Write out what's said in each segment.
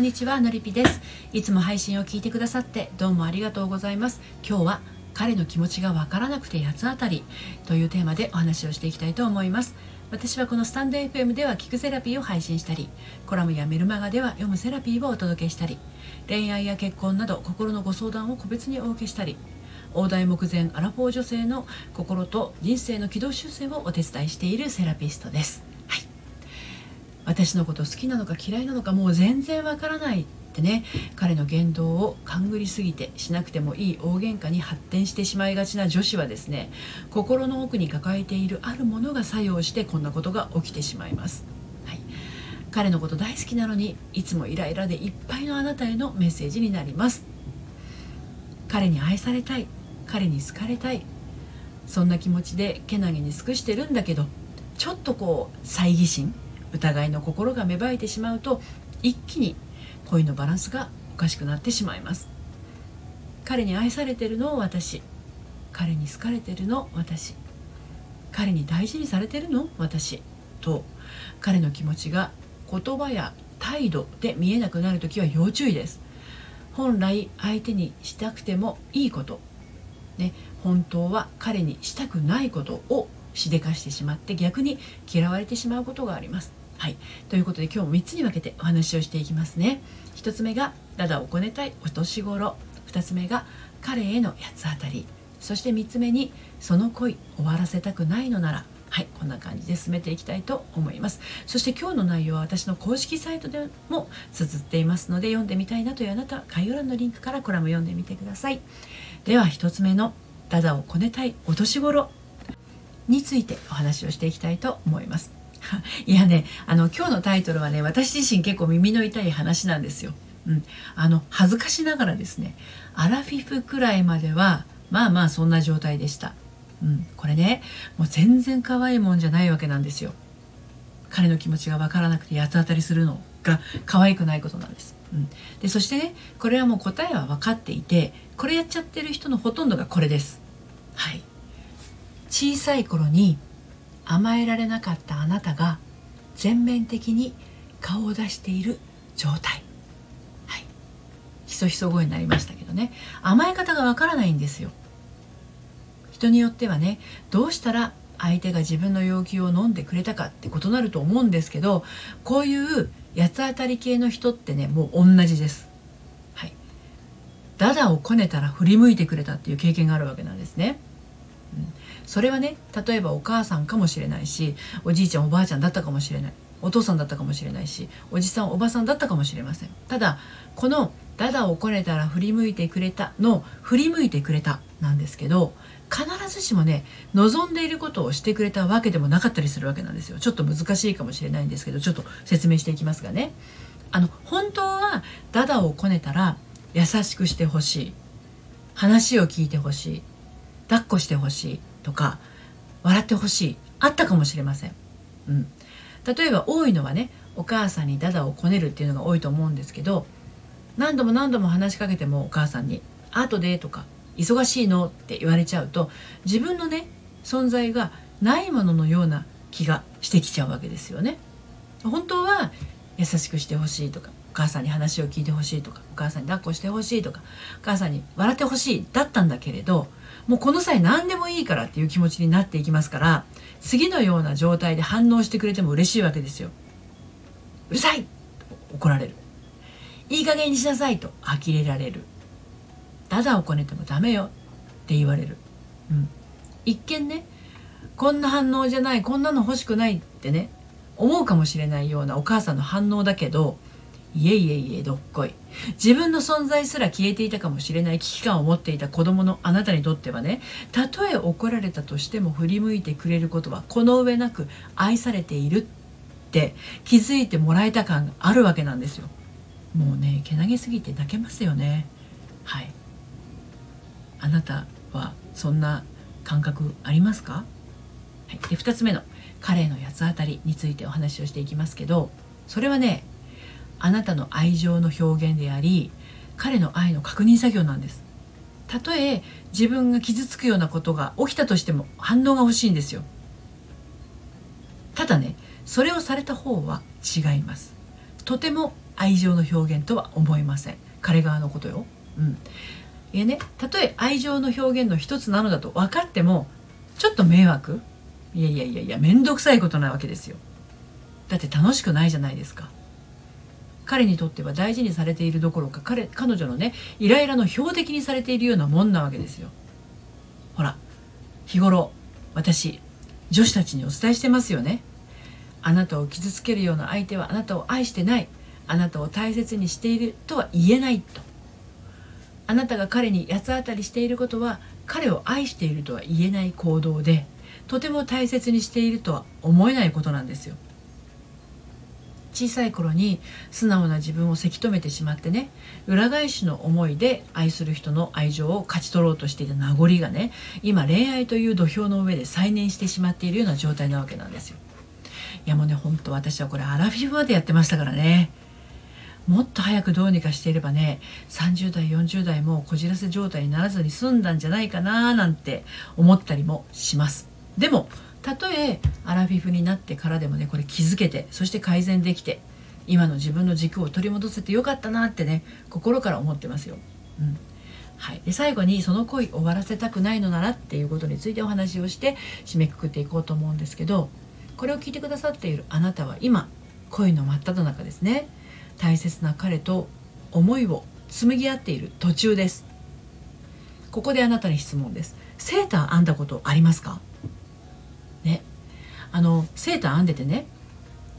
んにちはのりぴです。いつも配信を聞いてくださってどうもありがとうございます。今日は彼の気持ちがわからなくて八つ当たり。というテーマでお話をしていきたいと思います。私はこのスタンド FM では聞くセラピーを配信したりコラムやメルマガでは読むセラピーをお届けしたり恋愛や結婚など心のご相談を個別にお受けしたり大台目前アラフォー女性の心と人生の軌道修正をお手伝いしているセラピストです。私のこと好きなのか嫌いなのかもう全然わからないってね彼の言動を勘ぐりすぎてしなくてもいい大喧嘩に発展してしまいがちな女子はですね心の奥に抱えているあるものが作用してこんなことが起きてしまいます、はい、彼のこと大好きなのにいつもイライラでいっぱいのあなたへのメッセージになります。彼に愛されたい彼に好かれたい。そんな気持ちでけなげに尽くしてるんだけどちょっとこう猜疑心。疑いの心が芽生えてしまうと一気に恋のバランスがおかしくなってしまいます。彼に愛されてるの私。彼に好かれてるの私。彼に大事にされてるの私。と彼の気持ちが言葉や態度で見えなくなる時は要注意です。本来相手にしたくてもいいこと、ね、本当は彼にしたくないことをしでかしてしまって逆に嫌われてしまうことがあります。はい、ということで今日も3つに分けてお話をしていきますね。1つ目がダダをこねたいお年頃。2つ目が彼への八つ当たり。そして3つ目にその恋終わらせたくないのなら。はいこんな感じで進めていきたいと思います。そして今日の内容は私の公式サイトでも綴っていますので読んでみたいなというあなたは概要欄のリンクからコラム読んでみてください。では1つ目のダダをこねたいお年頃。についてお話をしていきたいと思います。いやねあの今日のタイトルはね私自身結構耳の痛い話なんですよ。うん、あの恥ずかしながらですねアラフィフくらいまではまあまあそんな状態でした。うん、これねもう全然可愛いもんじゃないわけなんですよ。彼の気持ちが分からなくて八つ当たりするのが可愛くないことなんです。うん、でそしてねこれはもう答えは分かっていてこれやっちゃってる人のほとんどがこれです。はい小さい頃に甘えられなかったあなたが全面的に顔を出している状態。はい。ひそひそ声になりましたけどね。甘え方がわからないんですよ。人によってはねどうしたら相手が自分の要求を飲んでくれたかって異なると思うんですけどこういう八つ当たり系の人ってねもう同じです。はい。ダダをこねたら振り向いてくれたっていう経験があるわけなんですね。それはね例えばお母さんかもしれないしおじいちゃんおばあちゃんだったかもしれない。お父さんだったかもしれないしおじさんおばさんだったかもしれません。ただこの「ダダをこねたら振り向いてくれた」の「振り向いてくれた」なんですけど必ずしもね望んでいることをしてくれたわけでもなかったりするわけなんですよ。ちょっと難しいかもしれないんですけどちょっと説明していきますがね。あの本当はダダをこねたら優しくしてほしい。話を聞いてほしい。抱っこしてほしいとか笑ってほしいあったかもしれません、うん、例えば多いのはねお母さんにダダをこねるっていうのが多いと思うんですけど何度も何度も話しかけてもお母さんに「後で」とか「忙しいの?」って言われちゃうと自分のね存在がないもののような気がしてきちゃうわけですよね。本当は優しくしてほしいとかお母さんに話を聞いてほしいとかお母さんに抱っこしてほしいとかお母さんに笑ってほしいだったんだけれどもうこの際何でもいいからっていう気持ちになっていきますから次のような状態で反応してくれても嬉しいわけですよ。うるさい怒られる。いい加減にしなさいと呆れられる。ただをこねてもダメよって言われる。うん。一見ねこんな反応じゃないこんなの欲しくないってね思うかもしれないようなお母さんの反応だけどいえいえいえどっこい。自分の存在すら消えていたかもしれない危機感を持っていた子供のあなたにとってはねたとえ怒られたとしても振り向いてくれることはこの上なく愛されているって気づいてもらえた感があるわけなんですよ。もうねけなげすぎて泣けますよね。はい。あなたはそんな感覚ありますか、はい、で2つ目の。彼の八つ当たりについてお話をしていきますけどそれはねあなたの愛情の表現であり彼の愛の確認作業なんです。たとえ自分が傷つくようなことが起きたとしても反応が欲しいんですよ。ただねそれをされた方は違います。とても愛情の表現とは思いません。彼側のことよ。うん、いやねたとえ愛情の表現の一つなのだと分かってもちょっと迷惑いやいやいやいや面倒くさいことなわけですよ。だって楽しくないじゃないですか。彼にとっては大事にされているどころか彼彼女のねイライラの標的にされているようなもんなわけですよ。ほら日頃私女子たちにお伝えしてますよね。あなたを傷つけるような相手はあなたを愛してない。あなたを大切にしているとは言えないと。あなたが彼に八つ当たりしていることは彼を愛しているとは言えない行動で。とても大切にしているとは思えないことなんですよ。小さい頃に素直な自分をせき止めてしまってね裏返しの思いで愛する人の愛情を勝ち取ろうとしていた名残がね今恋愛という土俵の上で再燃してしまっているような状態なわけなんですよ。いやもうね本当私はこれアラフィフまでやってましたからね。もっと早くどうにかしていればね30代40代もこじらせ状態にならずに済んだんじゃないかななんて思ったりもします。でもたとえアラフィフになってからでもねこれ気づけてそして改善できて今の自分の軸を取り戻せてよかったなってね心から思ってますよ。うん。はい、で最後にその恋終わらせたくないのならっていうことについてお話をして締めくくっていこうと思うんですけどこれを聞いてくださっているあなたは今恋の真っ只中ですね。大切な彼と思いを紡ぎ合っている途中です。ここであなたに質問です。セーター編んだことありますか？あのセーター編んでてね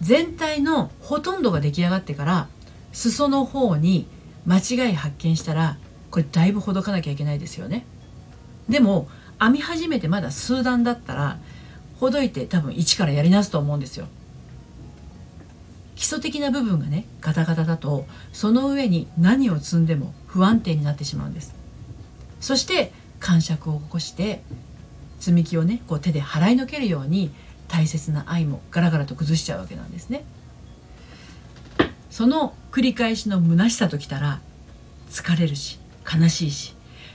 全体のほとんどが出来上がってから裾の方に間違い発見したらこれだいぶほどかなきゃいけないですよね。でも編み始めてまだ数段だったらほどいて多分一からやり直すと思うんですよ。基礎的な部分がねガタガタだとその上に何を積んでも不安定になってしまうんです。そして感触を起こして積み木をねこう手で払いのけるように大切な愛もガラガラと崩しちゃうわけなんですね。その繰り返しの虚しさときたら疲れるし悲しいし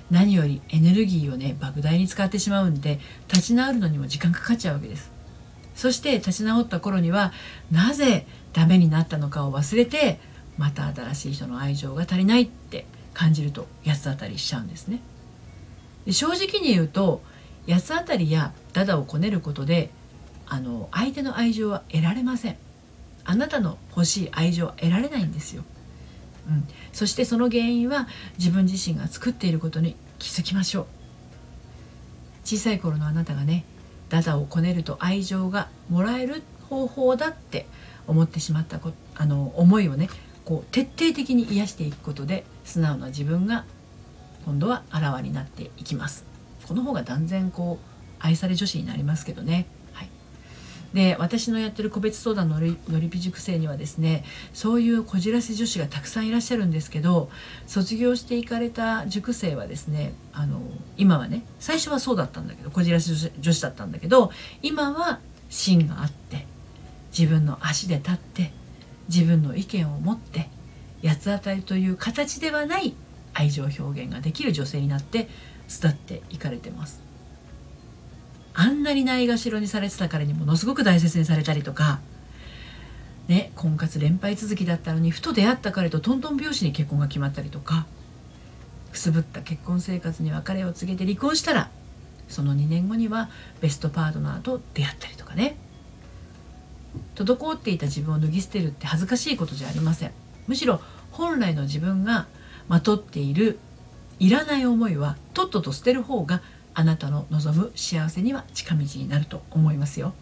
何よりエネルギーをね莫大に使ってしまうんで立ち直るのにも時間かかっちゃうわけです。そして立ち直った頃にはなぜダメになったのかを忘れてまた新しい人の愛情が足りないって感じると八つ当たりしちゃうんですね。で正直に言うと八つ当たりやダダをこねることであの相手の愛情は得られません。あなたの欲しい愛情は得られないんですよ、うん、そしてその原因は自分自身が作っていることに気づきましょう。小さい頃のあなたがねダダをこねると愛情がもらえる方法だって思ってしまったこあの思いをねこう徹底的に癒していくことで素直な自分が今度はあらわになっていきます。この方が断然こう愛され女子になりますけどね。で私のやってる個別相談のりのりぴ塾生にはですねそういうこじらせ女子がたくさんいらっしゃるんですけど卒業していかれた塾生はですねあの今はね最初はそうだったんだけどこじらせ女子だったんだけど今は芯があって自分の足で立って自分の意見を持って八つ当たりという形ではない愛情表現ができる女性になって育っていかれてます。あんなにないがしろにされてた彼にものすごく大切にされたりとかね婚活連敗続きだったのにふと出会った彼とトントン拍子に結婚が決まったりとかくすぶった結婚生活に別れを告げて離婚したらその2年後にはベストパートナーと出会ったりとかね。滞っていた自分を脱ぎ捨てるって恥ずかしいことじゃありません。むしろ本来の自分がまとっているいらない思いはとっとと捨てる方があなたの望む幸せには近道になると思いますよ。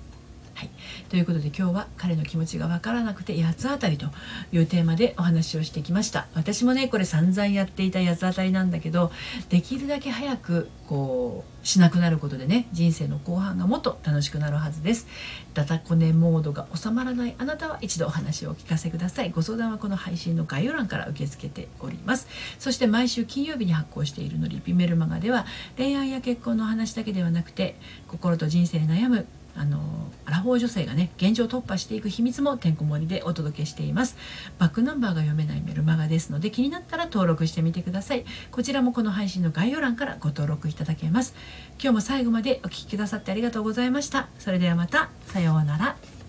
はい、ということで今日は彼の気持ちが分からなくて八つ当たりというテーマでお話をしてきました。私もねこれ散々やっていた八つ当たりなんだけどできるだけ早くこうしなくなることでね人生の後半がもっと楽しくなるはずです。ダタコネモードが収まらないあなたは一度お話をお聞かせください。ご相談はこの配信の概要欄から受け付けております。そして毎週金曜日に発行しているのリピメルマガでは恋愛や結婚の話だけではなくて心と人生に悩むあのアラフォー女性がね現状突破していく秘密もてんこ盛りでお届けしています。バックナンバーが読めないメルマガですので気になったら登録してみてください。こちらもこの配信の概要欄からご登録いただけます。今日も最後までお聴きくださってありがとうございました。それではまた。さようなら。